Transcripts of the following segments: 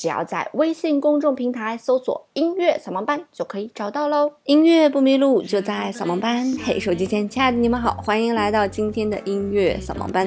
只要在微信公众平台搜索“音乐扫盲班”就可以找到喽。音乐不迷路，就在扫盲班。嘿，手机前亲爱的你们好，欢迎来到今天的音乐扫盲班。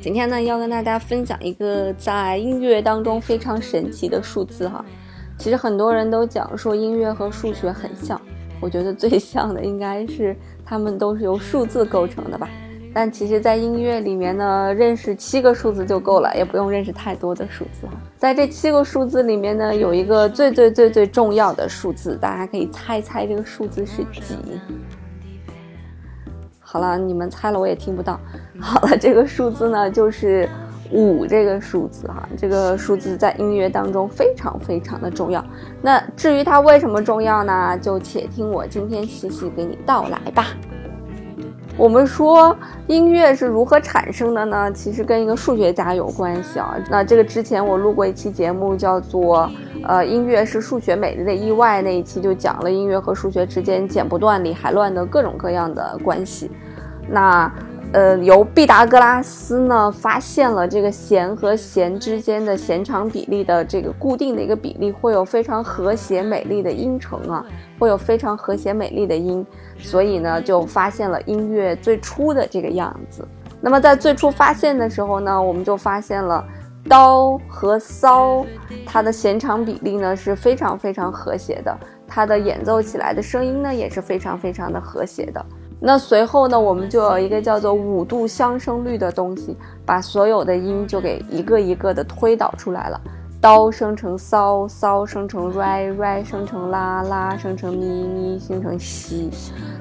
今天呢，要跟大家分享一个在音乐当中非常神奇的数字哈。其实很多人都讲说音乐和数学很像，我觉得最像的应该是它们都是由数字构成的吧。但其实，在音乐里面呢，认识七个数字就够了，也不用认识太多的数字哈在这七个数字里面呢，有一个最最最最重要的数字，大家可以猜猜这个数字是几？好了，你们猜了我也听不到。好了，这个数字呢就是五这个数字哈，这个数字在音乐当中非常非常的重要。那至于它为什么重要呢？就且听我今天细细给你道来吧。我们说音乐是如何产生的呢？其实跟一个数学家有关系啊。那这个之前我录过一期节目，叫做《呃音乐是数学美丽的意外》，那一期就讲了音乐和数学之间剪不断理还乱的各种各样的关系。那。呃，由毕达哥拉斯呢发现了这个弦和弦之间的弦长比例的这个固定的一个比例，会有非常和谐美丽的音程啊，会有非常和谐美丽的音，所以呢就发现了音乐最初的这个样子。那么在最初发现的时候呢，我们就发现了刀和骚，它的弦长比例呢是非常非常和谐的，它的演奏起来的声音呢也是非常非常的和谐的。那随后呢，我们就有一个叫做五度相生律的东西，把所有的音就给一个一个的推导出来了。刀生成骚，骚生成 re，re 生成啦，啦生成咪，咪生成西。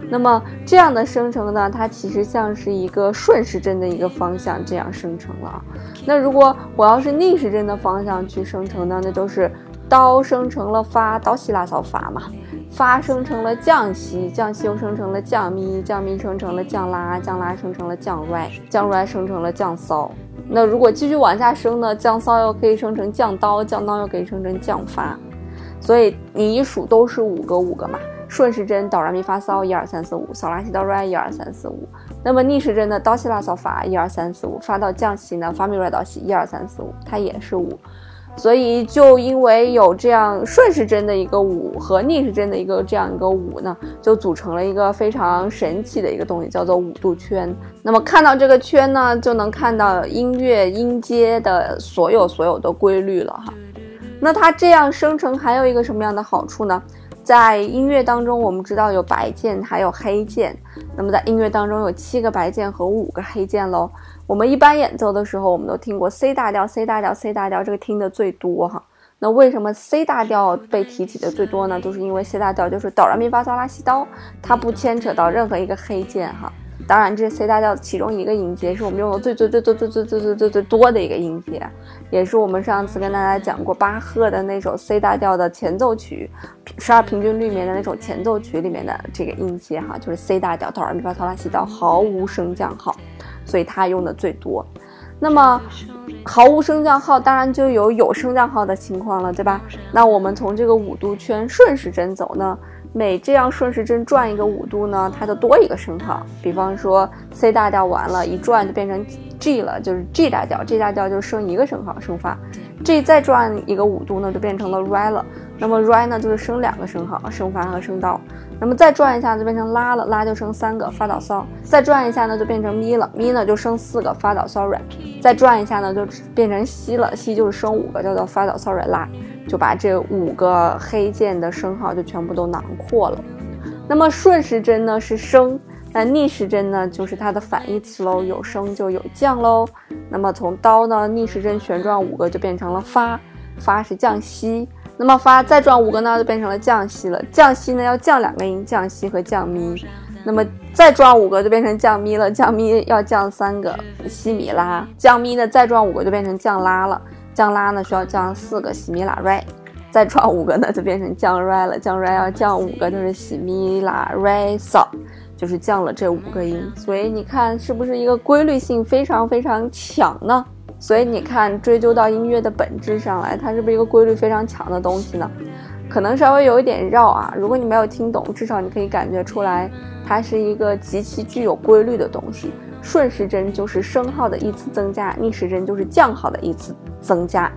那么这样的生成呢，它其实像是一个顺时针的一个方向这样生成了。那如果我要是逆时针的方向去生成呢，那就是刀生成了发，刀西拉骚发嘛。发生成了降西，降西又生成了降咪，降咪生成了降拉，降拉生成了降 r 降 r 生成了降骚。那如果继续往下升呢？降骚又可以生成降刀，降刀又可以生成降发。所以你一数都是五个五个嘛，顺时针哆来咪发骚一二三四五，扫拉西哆来一二三四五。那么逆时针的哆西拉扫发一二三四五，发到降西呢，发咪来哆西一二三四五，它也是五。所以，就因为有这样顺时针的一个五和逆时针的一个这样一个五呢，就组成了一个非常神奇的一个东西，叫做五度圈。那么看到这个圈呢，就能看到音乐音阶的所有所有的规律了哈。那它这样生成还有一个什么样的好处呢？在音乐当中，我们知道有白键还有黑键，那么在音乐当中有七个白键和五个黑键喽。我们一般演奏的时候，我们都听过 C 大调、C 大调、C 大调，这个听的最多哈。那为什么 C 大调被提起的最多呢？就是因为 C 大调就是哆来咪发嗦拉西哆，它不牵扯到任何一个黑键哈。当然，这是 C 大调其中一个音阶是我们用的最最最最最最最最最最多的一个音阶，也是我们上次跟大家讲过巴赫的那首 C 大调的前奏曲，十二平均律里面的那首前奏曲里面的这个音阶哈，就是 C 大调哆来咪发嗦拉西哆，毫无升降号。所以它用的最多，那么毫无升降号，当然就有有升降号的情况了，对吧？那我们从这个五度圈顺时针走呢，每这样顺时针转一个五度呢，它就多一个升号。比方说 C 大调完了，一转就变成 G 了，就是 G 大调，G 大调就升一个升号，升发。G 再转一个五度呢，就变成了 Re 了。那么 Re 呢，就是升两个升号，升发和升刀。那么再转一下就变成拉了，拉就升三个发导骚。再转一下呢就变成咪了，咪呢就升四个发导骚软。再转一下呢就变成西了，西就是升五个，叫做发导骚软拉，就把这五个黑键的升号就全部都囊括了。那么顺时针呢是升，那逆时针呢就是它的反义词喽，有升就有降喽。那么从刀呢逆时针旋转五个就变成了发，发是降西。那么发再转五个呢，就变成了降西了。降西呢要降两个音，降西和降咪。那么再转五个就变成降咪了，降咪要降三个西米拉。降咪呢再转五个就变成降拉了，降拉呢需要降四个西米拉 re。再转五个呢就变成降瑞了，降瑞要降五个就是西米拉 re so，就是降了这五个音。所以你看是不是一个规律性非常非常强呢？所以你看，追究到音乐的本质上来，它是不是一个规律非常强的东西呢？可能稍微有一点绕啊。如果你没有听懂，至少你可以感觉出来，它是一个极其具有规律的东西。顺时针就是升号的依次增加，逆时针就是降号的依次增加。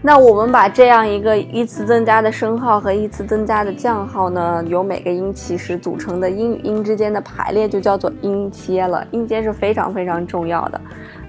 那我们把这样一个依次增加的升号和依次增加的降号呢，由每个音起始组成的音与音之间的排列，就叫做音阶了。音阶是非常非常重要的。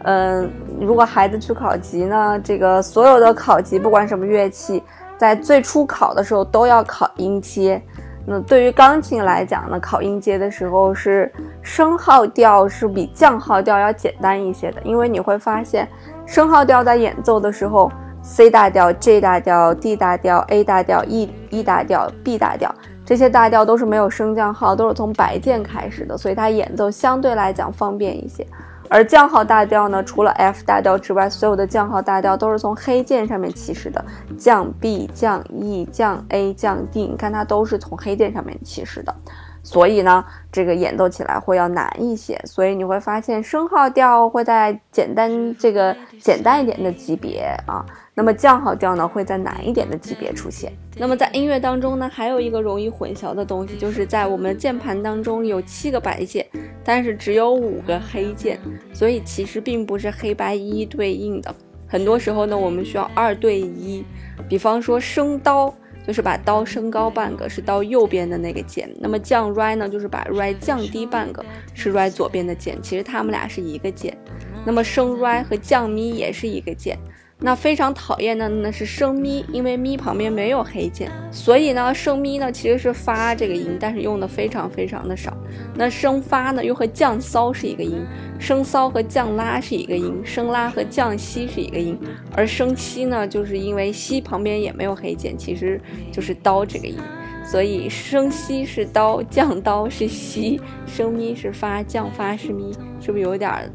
嗯，如果孩子去考级呢，这个所有的考级，不管什么乐器，在最初考的时候都要考音阶。那对于钢琴来讲呢，考音阶的时候是升号调是比降号调要简单一些的，因为你会发现升号调在演奏的时候。C 大调、G 大调、D 大调、A 大调、E E 大调、B 大调，这些大调都是没有升降号，都是从白键开始的，所以它演奏相对来讲方便一些。而降号大调呢，除了 F 大调之外，所有的降号大调都是从黑键上面起始的，降 B、降 E、降 A、降 D，你看它都是从黑键上面起始的。所以呢，这个演奏起来会要难一些，所以你会发现升号调会在简单这个简单一点的级别啊，那么降号调呢会在难一点的级别出现。那么在音乐当中呢，还有一个容易混淆的东西，就是在我们键盘当中有七个白键，但是只有五个黑键，所以其实并不是黑白一一对应的。很多时候呢，我们需要二对一，比方说升刀。就是把刀升高半个，是刀右边的那个键。那么降 r 呢，就是把 r 降低半个，是 r 左边的键。其实它们俩是一个键。那么升 r 和降咪也是一个键。那非常讨厌的呢是升咪，因为咪旁边没有黑键，所以呢升咪呢其实是发这个音，但是用的非常非常的少。那升发呢又和降骚是一个音，升骚和降拉是一个音，升拉和降西是一个音，而升西呢就是因为西旁边也没有黑键，其实就是刀这个音，所以升西是刀，降刀是西，升咪是发，降发是咪，是不是有点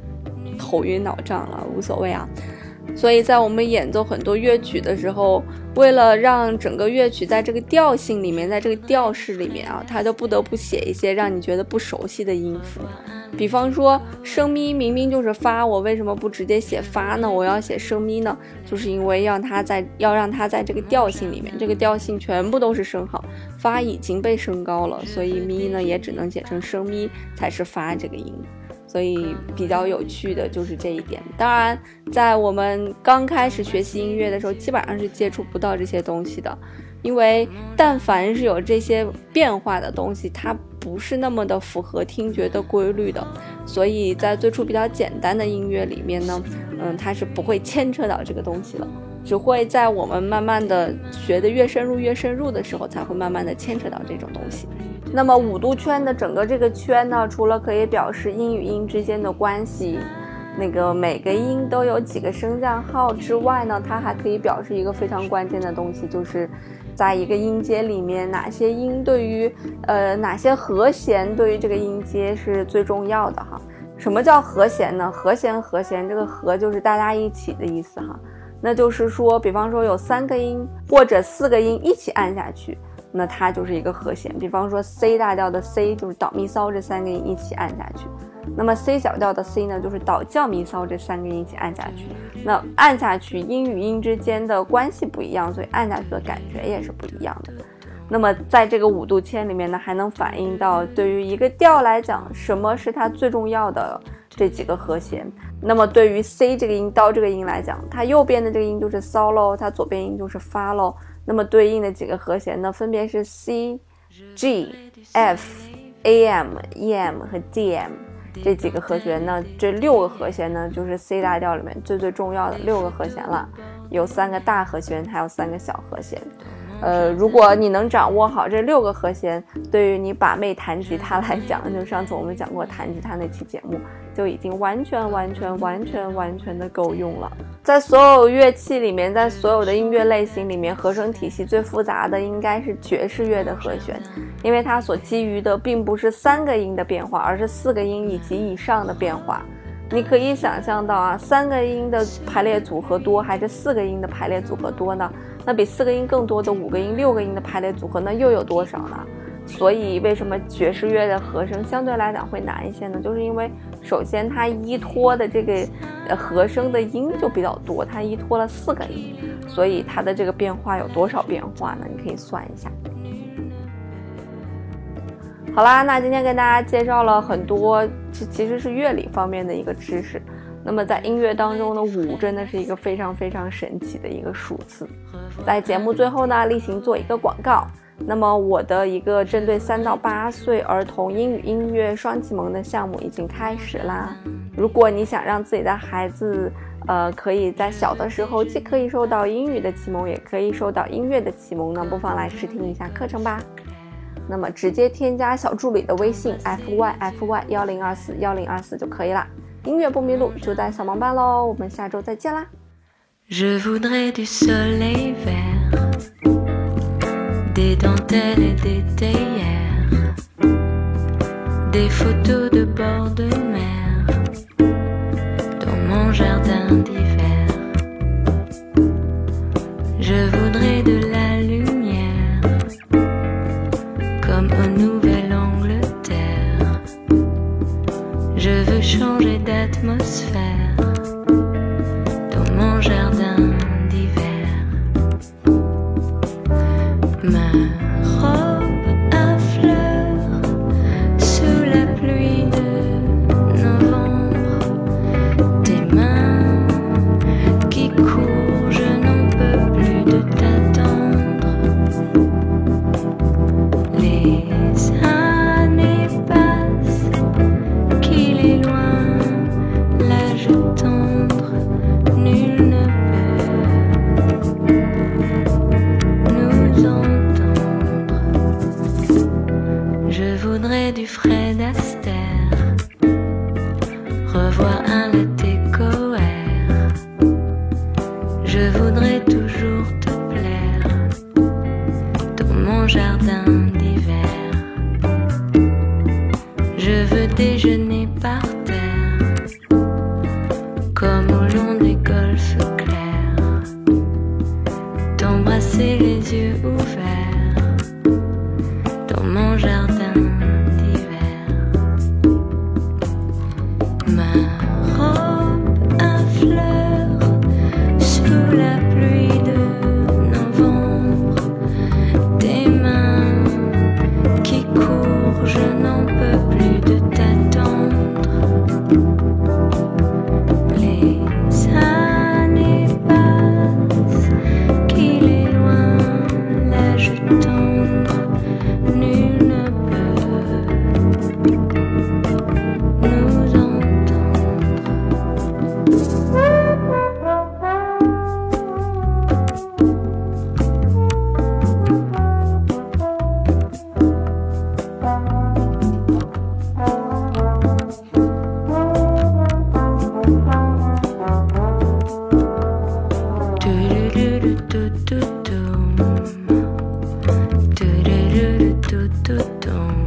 头晕脑胀了？无所谓啊。所以在我们演奏很多乐曲的时候，为了让整个乐曲在这个调性里面，在这个调式里面啊，它就不得不写一些让你觉得不熟悉的音符。比方说升咪明明就是发，我为什么不直接写发呢？我要写升咪呢？就是因为让它在要让它在这个调性里面，这个调性全部都是升号，发已经被升高了，所以咪呢也只能写成升咪才是发这个音。所以比较有趣的就是这一点。当然，在我们刚开始学习音乐的时候，基本上是接触不到这些东西的，因为但凡是有这些变化的东西，它不是那么的符合听觉的规律的。所以在最初比较简单的音乐里面呢，嗯，它是不会牵扯到这个东西的。只会在我们慢慢的学的越深入越深入的时候，才会慢慢的牵扯到这种东西。那么五度圈的整个这个圈呢，除了可以表示音与音之间的关系，那个每个音都有几个升降号之外呢，它还可以表示一个非常关键的东西，就是在一个音阶里面，哪些音对于呃哪些和弦对于这个音阶是最重要的哈。什么叫和弦呢？和弦和弦，这个和就是大家一起的意思哈。那就是说，比方说有三个音或者四个音一起按下去，那它就是一个和弦。比方说 C 大调的 C 就是导咪骚这三个音一起按下去，那么 C 小调的 C 呢就是导降咪骚这三个音一起按下去。那按下去音与音之间的关系不一样，所以按下去的感觉也是不一样的。那么在这个五度签里面呢，还能反映到对于一个调来讲，什么是它最重要的。这几个和弦，那么对于 C 这个音，，Do 这个音来讲，它右边的这个音就是骚喽，它左边音就是发喽。那么对应的几个和弦呢，分别是 C、G、F、A M、E M 和 D M 这几个和弦呢，这六个和弦呢，就是 C 大调里面最最重要的六个和弦了，有三个大和弦，还有三个小和弦。呃，如果你能掌握好这六个和弦，对于你把妹弹吉他来讲，就上次我们讲过弹吉他那期节目，就已经完全完全完全完全的够用了。在所有乐器里面，在所有的音乐类型里面，和声体系最复杂的应该是爵士乐的和弦，因为它所基于的并不是三个音的变化，而是四个音以及以上的变化。你可以想象到啊，三个音的排列组合多还是四个音的排列组合多呢？那比四个音更多的五个音、六个音的排列组合，那又有多少呢？所以为什么爵士乐的和声相对来讲会难一些呢？就是因为首先它依托的这个和声的音就比较多，它依托了四个音，所以它的这个变化有多少变化呢？你可以算一下。好啦，那今天跟大家介绍了很多，其其实是乐理方面的一个知识。那么在音乐当中呢，五真的是一个非常非常神奇的一个数字。在节目最后呢，例行做一个广告。那么我的一个针对三到八岁儿童英语音乐双启蒙的项目已经开始啦。如果你想让自己的孩子，呃，可以在小的时候既可以受到英语的启蒙，也可以受到音乐的启蒙呢，不妨来试听一下课程吧。那么直接添加小助理的微信 f y f y 幺零二四幺零二四就可以了。音乐不迷路，就在小盲班喽。我们下周再见啦。des dentelles et des théières, des photos de bord de mer dans mon jardin d'hiver. Je voudrais de la lumière comme au Nouvelle-Angleterre. Je veux changer d'atmosphère voudrais toujours te plaire dans mon jardin d'hiver. Je veux déjeuner. do do do.